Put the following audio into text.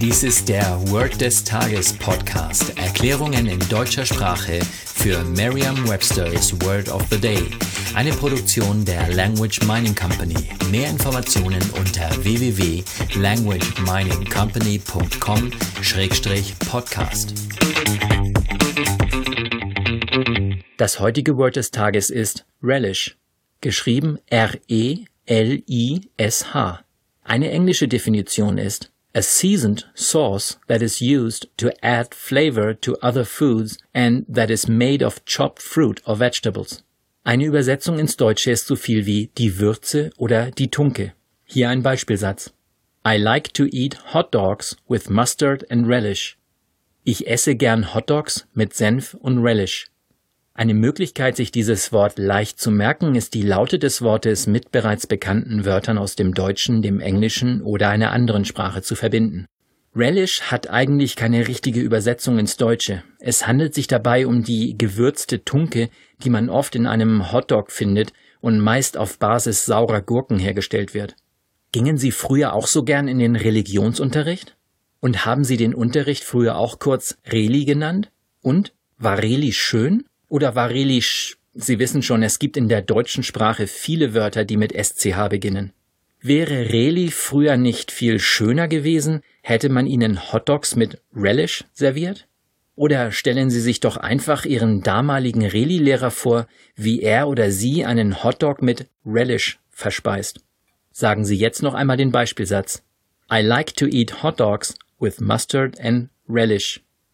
Dies ist der Word des Tages Podcast. Erklärungen in deutscher Sprache für Merriam-Webster's Word of the Day. Eine Produktion der Language Mining Company. Mehr Informationen unter www.languageminingcompany.com-podcast. Das heutige Word des Tages ist Relish, geschrieben R-E-L-I-S-H. Eine englische Definition ist a seasoned sauce that is used to add flavor to other foods and that is made of chopped fruit or vegetables. Eine Übersetzung ins Deutsche ist so viel wie die Würze oder die Tunke. Hier ein Beispielsatz. I like to eat hot dogs with mustard and relish. Ich esse gern Hotdogs mit Senf und Relish. Eine Möglichkeit, sich dieses Wort leicht zu merken, ist die Laute des Wortes mit bereits bekannten Wörtern aus dem Deutschen, dem Englischen oder einer anderen Sprache zu verbinden. Relish hat eigentlich keine richtige Übersetzung ins Deutsche. Es handelt sich dabei um die gewürzte Tunke, die man oft in einem Hotdog findet und meist auf Basis saurer Gurken hergestellt wird. Gingen Sie früher auch so gern in den Religionsunterricht? Und haben Sie den Unterricht früher auch kurz Reli genannt? Und war Reli schön? Oder war Relish, Sie wissen schon, es gibt in der deutschen Sprache viele Wörter, die mit SCH beginnen. Wäre Reli früher nicht viel schöner gewesen, hätte man ihnen Hotdogs mit Relish serviert? Oder stellen Sie sich doch einfach Ihren damaligen Reli-Lehrer vor, wie er oder sie einen Hotdog mit Relish verspeist. Sagen Sie jetzt noch einmal den Beispielsatz. I like to eat hot dogs with mustard and relish.